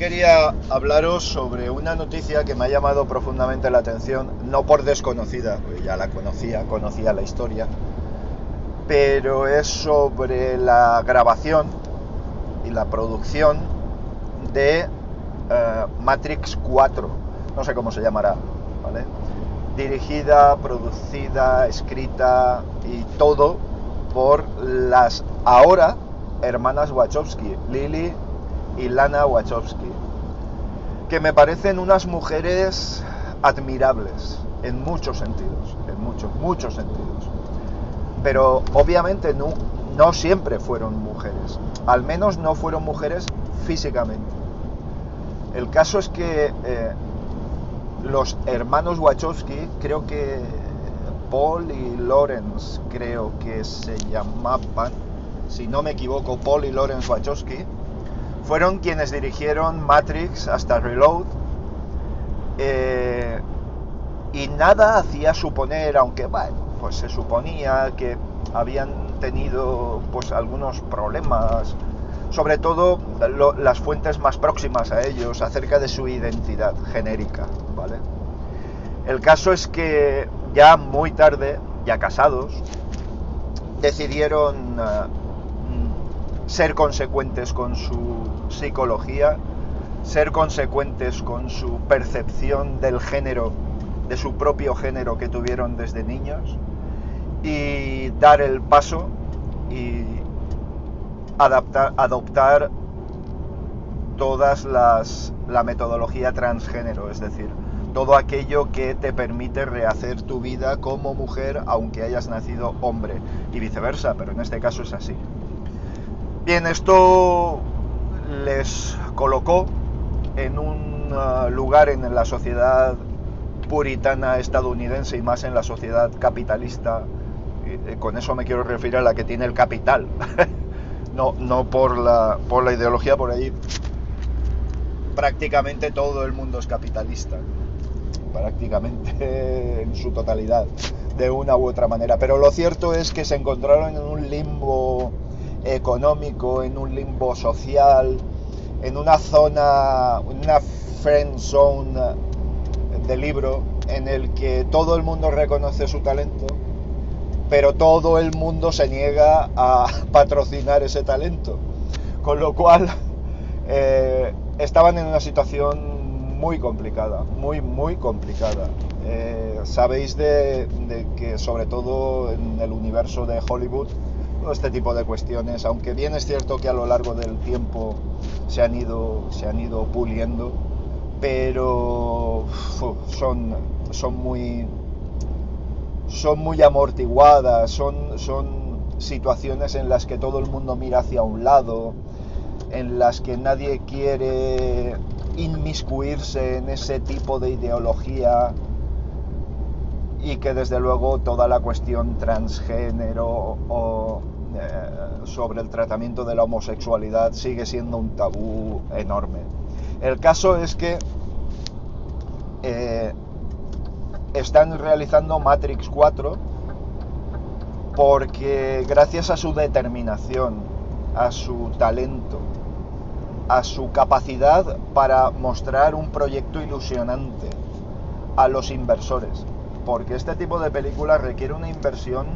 quería hablaros sobre una noticia que me ha llamado profundamente la atención, no por desconocida, ya la conocía, conocía la historia, pero es sobre la grabación y la producción de eh, Matrix 4, no sé cómo se llamará, ¿vale? Dirigida, producida, escrita y todo por las ahora hermanas Wachowski, Lily y Lana Wachowski, que me parecen unas mujeres admirables en muchos sentidos, en muchos, muchos sentidos. Pero obviamente no, siempre fueron mujeres, al menos no fueron mujeres físicamente. El caso es que eh, los hermanos Wachowski, creo que Paul y Lawrence, creo que se llamaban, si no me equivoco, Paul y Lawrence Wachowski, fueron quienes dirigieron Matrix hasta Reload. Eh, y nada hacía suponer, aunque bueno, pues se suponía que habían tenido pues algunos problemas, sobre todo las fuentes más próximas a ellos, acerca de su identidad genérica, ¿vale? El caso es que ya muy tarde, ya casados, decidieron uh, ser consecuentes con su psicología, ser consecuentes con su percepción del género, de su propio género que tuvieron desde niños, y dar el paso y adoptar todas las la metodología transgénero, es decir, todo aquello que te permite rehacer tu vida como mujer aunque hayas nacido hombre y viceversa, pero en este caso es así. Bien, esto les colocó en un uh, lugar en la sociedad puritana estadounidense y más en la sociedad capitalista. Y, con eso me quiero referir a la que tiene el capital, no, no por, la, por la ideología por ahí. Prácticamente todo el mundo es capitalista, prácticamente en su totalidad, de una u otra manera. Pero lo cierto es que se encontraron en un limbo económico, en un limbo social, en una zona, una friend zone de libro en el que todo el mundo reconoce su talento, pero todo el mundo se niega a patrocinar ese talento. Con lo cual eh, estaban en una situación muy complicada, muy, muy complicada. Eh, sabéis de, de que sobre todo en el universo de Hollywood, este tipo de cuestiones, aunque bien es cierto que a lo largo del tiempo se han ido, se han ido puliendo, pero son, son muy son muy amortiguadas, son, son situaciones en las que todo el mundo mira hacia un lado, en las que nadie quiere inmiscuirse en ese tipo de ideología y que desde luego toda la cuestión transgénero o eh, sobre el tratamiento de la homosexualidad sigue siendo un tabú enorme. El caso es que eh, están realizando Matrix 4 porque gracias a su determinación, a su talento, a su capacidad para mostrar un proyecto ilusionante a los inversores, porque este tipo de películas requiere una inversión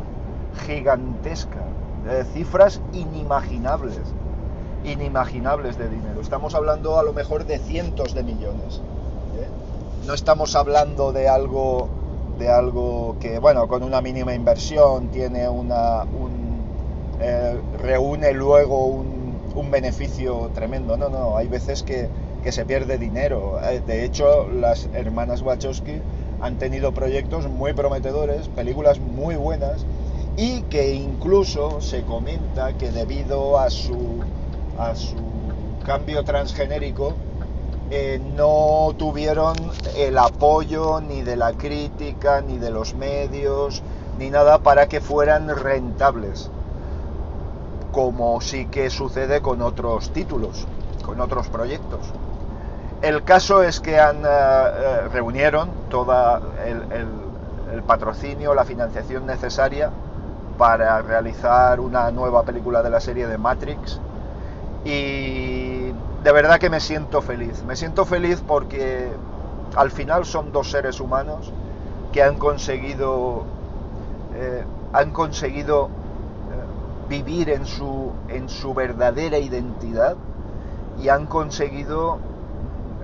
gigantesca, eh, cifras inimaginables, inimaginables de dinero. Estamos hablando a lo mejor de cientos de millones. ¿eh? No estamos hablando de algo, de algo que, bueno, con una mínima inversión tiene una, un, eh, reúne luego un, beneficio tremendo. No, no, hay veces que, que se pierde dinero. Eh, de hecho, las hermanas Wachowski han tenido proyectos muy prometedores, películas muy buenas y que incluso se comenta que debido a su, a su cambio transgenérico eh, no tuvieron el apoyo ni de la crítica, ni de los medios, ni nada para que fueran rentables, como sí que sucede con otros títulos, con otros proyectos. El caso es que han, uh, reunieron todo el, el, patrocinio, la financiación necesaria para realizar una nueva película de la serie de Matrix y de verdad que me siento feliz. Me siento feliz porque al final son dos seres humanos que han conseguido, eh, han conseguido eh, vivir en su, en su verdadera identidad y han conseguido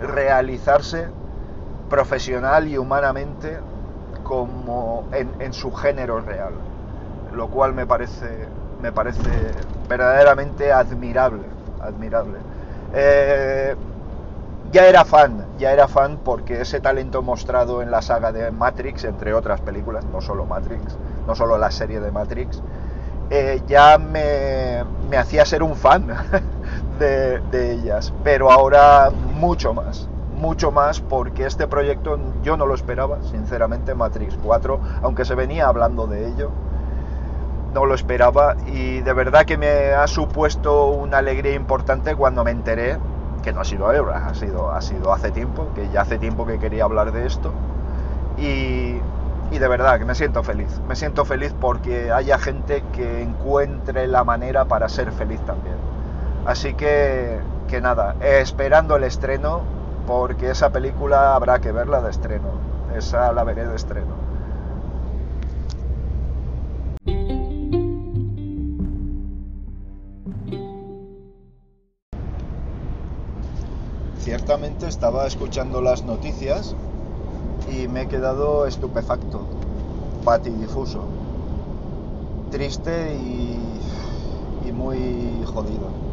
realizarse profesional y humanamente como en, su género real, lo cual me parece, me parece verdaderamente admirable, admirable. Eh, ya era fan, ya era fan porque ese talento mostrado en la saga de Matrix, entre otras películas, no solo Matrix, no solo la serie de Matrix, eh, ya me, hacía ser un fan de, ellas, pero ahora mucho más, mucho más porque este proyecto yo no lo esperaba, sinceramente, Matrix 4, aunque se venía hablando de ello, no lo esperaba y de verdad que me ha supuesto una alegría importante cuando me enteré que no ha sido ahora, ha sido, ha sido hace tiempo, que ya hace tiempo que quería hablar de esto. Y, y de verdad que me siento feliz. Me siento feliz porque haya gente que encuentre la manera para ser feliz también. Así que, que nada, esperando el estreno, porque esa película habrá que verla de estreno. Esa la veré de estreno. ciertamente estaba escuchando las noticias y me he quedado estupefacto, patidifuso, triste y, muy jodido.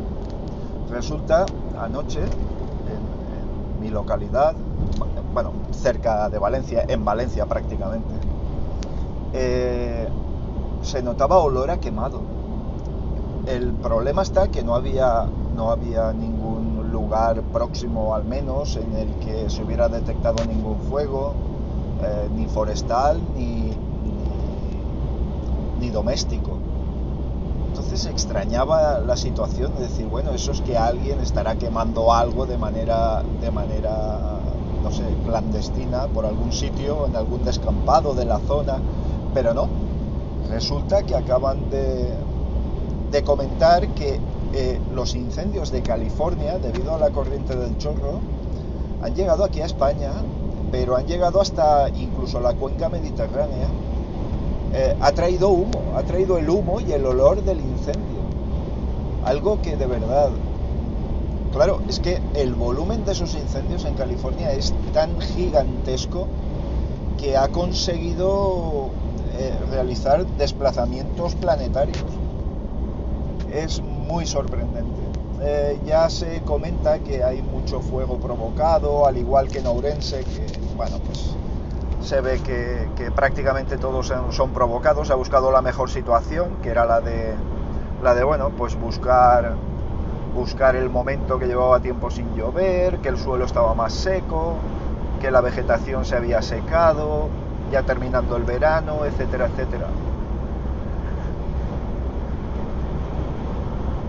Resulta, anoche, en, mi localidad, bueno, cerca de Valencia, en Valencia prácticamente, eh, se notaba olor a quemado. El problema está que no había, no había ningún lugar próximo al menos en el que se hubiera detectado ningún fuego, eh, ni forestal, ni, ni, doméstico. Entonces extrañaba la situación de decir, bueno, eso es que alguien estará quemando algo de manera, de manera, no sé, clandestina por algún sitio, en algún descampado de la zona, pero no. Resulta que acaban de, de comentar que eh, los incendios de California, debido a la corriente del chorro, han llegado aquí a España, pero han llegado hasta incluso la cuenca mediterránea. Eh, ha traído humo, ha traído el humo y el olor del incendio. Algo que de verdad, claro, es que el volumen de esos incendios en California es tan gigantesco que ha conseguido eh, realizar desplazamientos planetarios. Es muy sorprendente. Eh, ya se comenta que hay mucho fuego provocado, al igual que en Ourense, que bueno, pues se ve que, prácticamente todos son, provocados. Ha buscado la mejor situación, que era la de la de bueno, pues buscar buscar el momento que llevaba tiempo sin llover, que el suelo estaba más seco, que la vegetación se había secado, ya terminando el verano, etcétera, etcétera.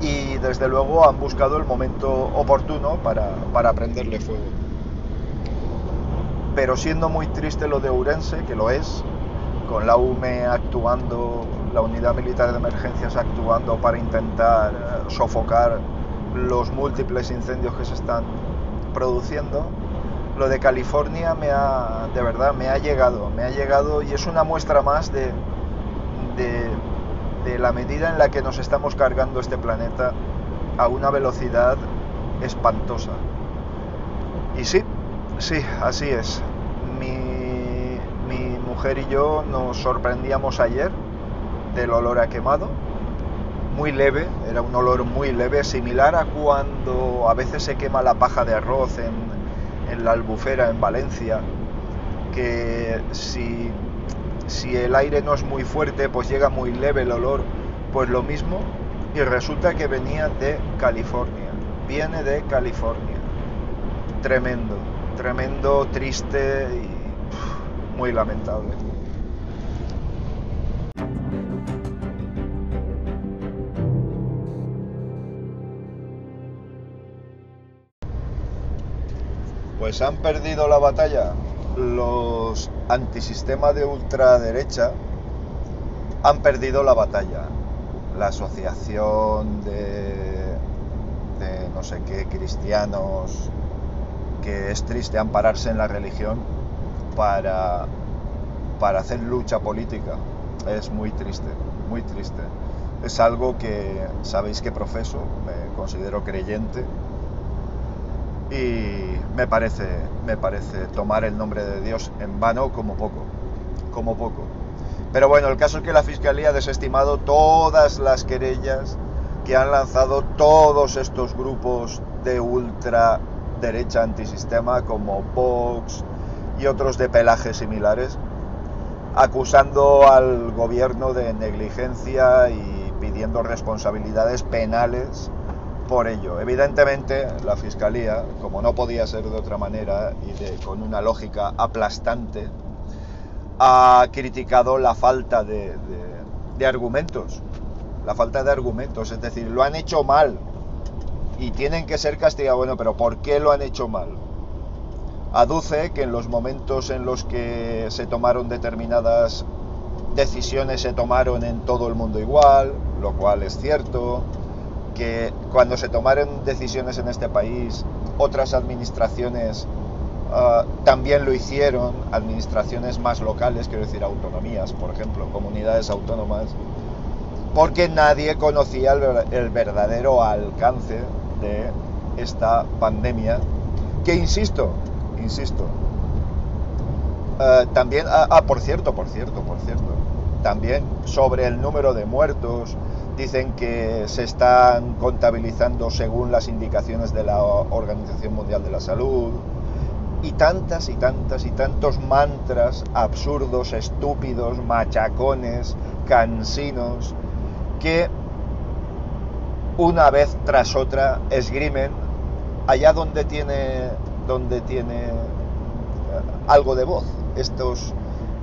y desde luego han buscado el momento oportuno para, para prenderle fuego. Pero siendo muy triste lo de Urense, que lo es, con la UME actuando, la Unidad Militar de Emergencias actuando para intentar eh, sofocar los múltiples incendios que se están produciendo, lo de California me ha, de verdad, me ha llegado, me ha llegado y es una muestra más de, de de la medida en la que nos estamos cargando este planeta a una velocidad espantosa. Y sí, sí, así es. Mi, mujer y yo nos sorprendíamos ayer del olor a quemado, muy leve, era un olor muy leve, similar a cuando a veces se quema la paja de arroz en, la albufera en Valencia, que si el aire no es muy fuerte, pues llega muy leve el olor, pues lo mismo. Y resulta que venía de California, viene de California. Tremendo, tremendo, triste y muy lamentable. Pues han perdido la batalla los antisistemas de ultraderecha han perdido la batalla. La asociación de de no sé qué cristianos que es triste ampararse en la religión para, para hacer lucha política. Es muy triste, muy triste. Es algo que sabéis que profeso, me considero creyente y me parece, me parece tomar el nombre de Dios en vano como poco, como poco. Pero bueno, el caso es que la Fiscalía ha desestimado todas las querellas que han lanzado todos estos grupos de ultraderecha antisistema como Vox y otros de pelaje similares, acusando al gobierno de negligencia y pidiendo responsabilidades penales por ello. Evidentemente, la Fiscalía, como no podía ser de otra manera y con una lógica aplastante, ha criticado la falta de, argumentos. La falta de argumentos, es decir, lo han hecho mal y tienen que ser castigados. Bueno, pero ¿por qué lo han hecho mal? Aduce que en los momentos en los que se tomaron determinadas decisiones se tomaron en todo el mundo igual, lo cual es cierto, que cuando se tomaron decisiones en este país, otras administraciones ah, también lo hicieron, administraciones más locales, quiero decir autonomías, por ejemplo, comunidades autónomas, porque nadie conocía el, verdadero alcance de esta pandemia, que insisto, insisto, ah, también, ah, ah, por cierto, por cierto, por cierto, también sobre el número de muertos, dicen que se están contabilizando según las indicaciones de la Organización Mundial de la Salud y tantas y tantas y tantos mantras absurdos, estúpidos, machacones, cansinos, que una vez tras otra esgrimen allá donde tiene, donde tiene eh, algo de voz estos,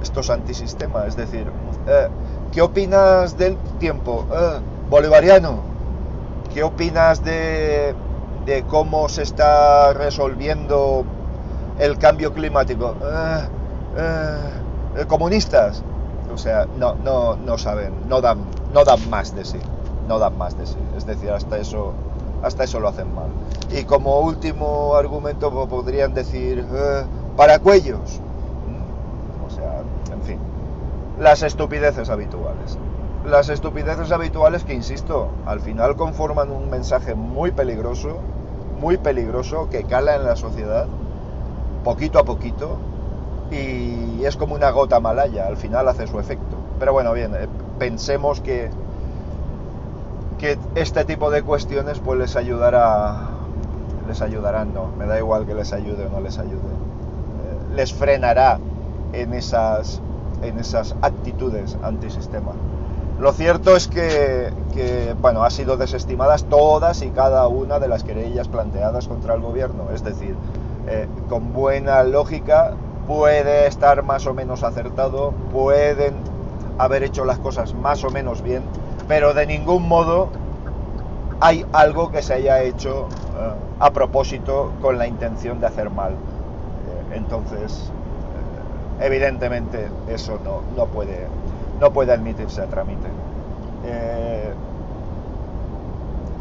estos antisistemas. Es decir, eh, ¿Qué opinas del tiempo? Eh, bolivariano. ¿Qué opinas de, cómo se está resolviendo el cambio climático? Eh, comunistas. O sea, no, no, no saben, no dan, no dan más de sí. No dan más de sí. Es decir, hasta eso, hasta eso lo hacen mal. Y como último argumento podrían decir, para cuellos las estupideces habituales. Las estupideces habituales que, insisto, al final conforman un mensaje muy peligroso, muy peligroso, que cala en la sociedad, poquito a poquito, y es como una gota malaya, al final hace su efecto. Pero bueno, bien, eh, pensemos que, que este tipo de cuestiones pues les ayudará, les ayudarán, no, me da igual que les ayude o no les ayude, eh, les frenará en esas en esas actitudes antisistema. Lo cierto es que, bueno, ha sido desestimadas todas y cada una de las querellas planteadas contra el gobierno. Es decir, eh, con buena lógica puede estar más o menos acertado, pueden haber hecho las cosas más o menos bien, pero de ningún modo hay algo que se haya hecho eh, a propósito con la intención de hacer mal. Eh, entonces, evidentemente eso no, puede, no puede admitirse a trámite. Eh,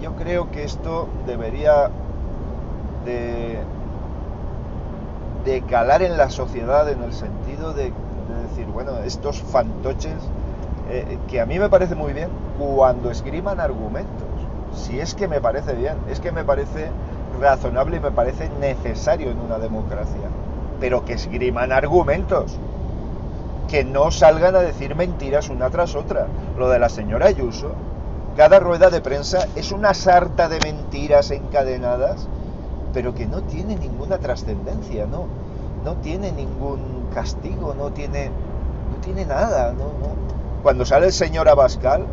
yo creo que esto debería de, de, calar en la sociedad en el sentido de, decir, bueno, estos fantoches, eh, que a mí me parece muy bien cuando esgriman argumentos, si es que me parece bien, es que me parece razonable y me parece necesario en una democracia pero que esgriman argumentos, que no salgan a decir mentiras una tras otra. Lo de la señora Ayuso, cada rueda de prensa es una sarta de mentiras encadenadas, pero que no tiene ninguna trascendencia, ¿no? No tiene ningún castigo, no tiene, no tiene nada, ¿no? Cuando sale el señor Abascal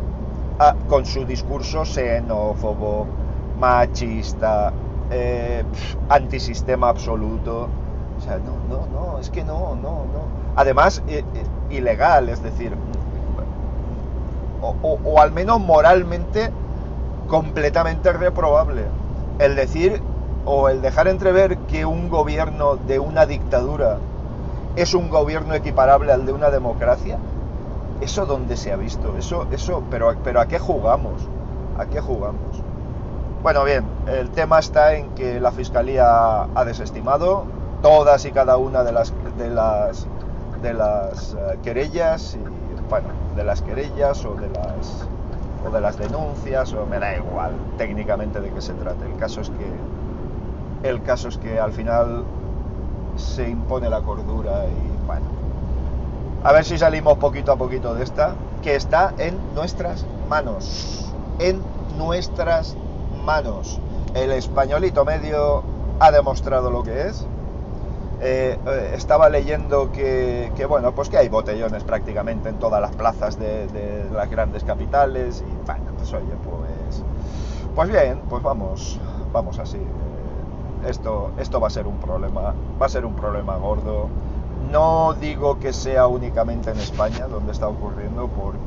ah, con su discurso xenófobo, machista, eh, antisistema absoluto, o sea, no, no, no, es que no, no, no. Además, eh, eh, ilegal, es decir, o, al menos moralmente completamente reprobable. El decir o el dejar entrever que un gobierno de una dictadura es un gobierno equiparable al de una democracia, eso dónde se ha visto, eso, eso, pero, pero ¿a qué jugamos? ¿A qué jugamos? Bueno, bien, el tema está en que la Fiscalía ha desestimado todas y cada una de las, de las, de las eh, querellas, y, bueno, de las querellas o de las, o de las denuncias, o me da igual técnicamente de qué se trate. El caso es que, el caso es que al final se impone la cordura y bueno, a ver si salimos poquito a poquito de esta, que está en nuestras manos, en nuestras manos. El españolito medio ha demostrado lo que es. Eh, eh, estaba leyendo que, que, bueno, pues que hay botellones prácticamente en todas las plazas de, las grandes capitales y bueno, pues oye, pues, pues bien, pues vamos, vamos así. Eh, esto, esto va a ser un problema, va a ser un problema gordo. No digo que sea únicamente en España donde está ocurriendo, porque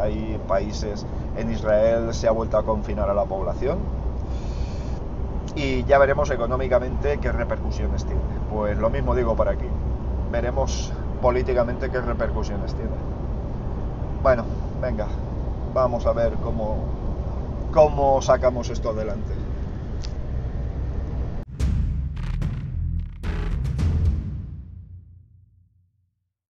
hay países, en Israel se ha vuelto a confinar a la población, y ya veremos económicamente qué repercusiones tiene. Pues lo mismo digo para aquí. Veremos políticamente qué repercusiones tiene. Bueno, venga, vamos a ver cómo, cómo sacamos esto adelante.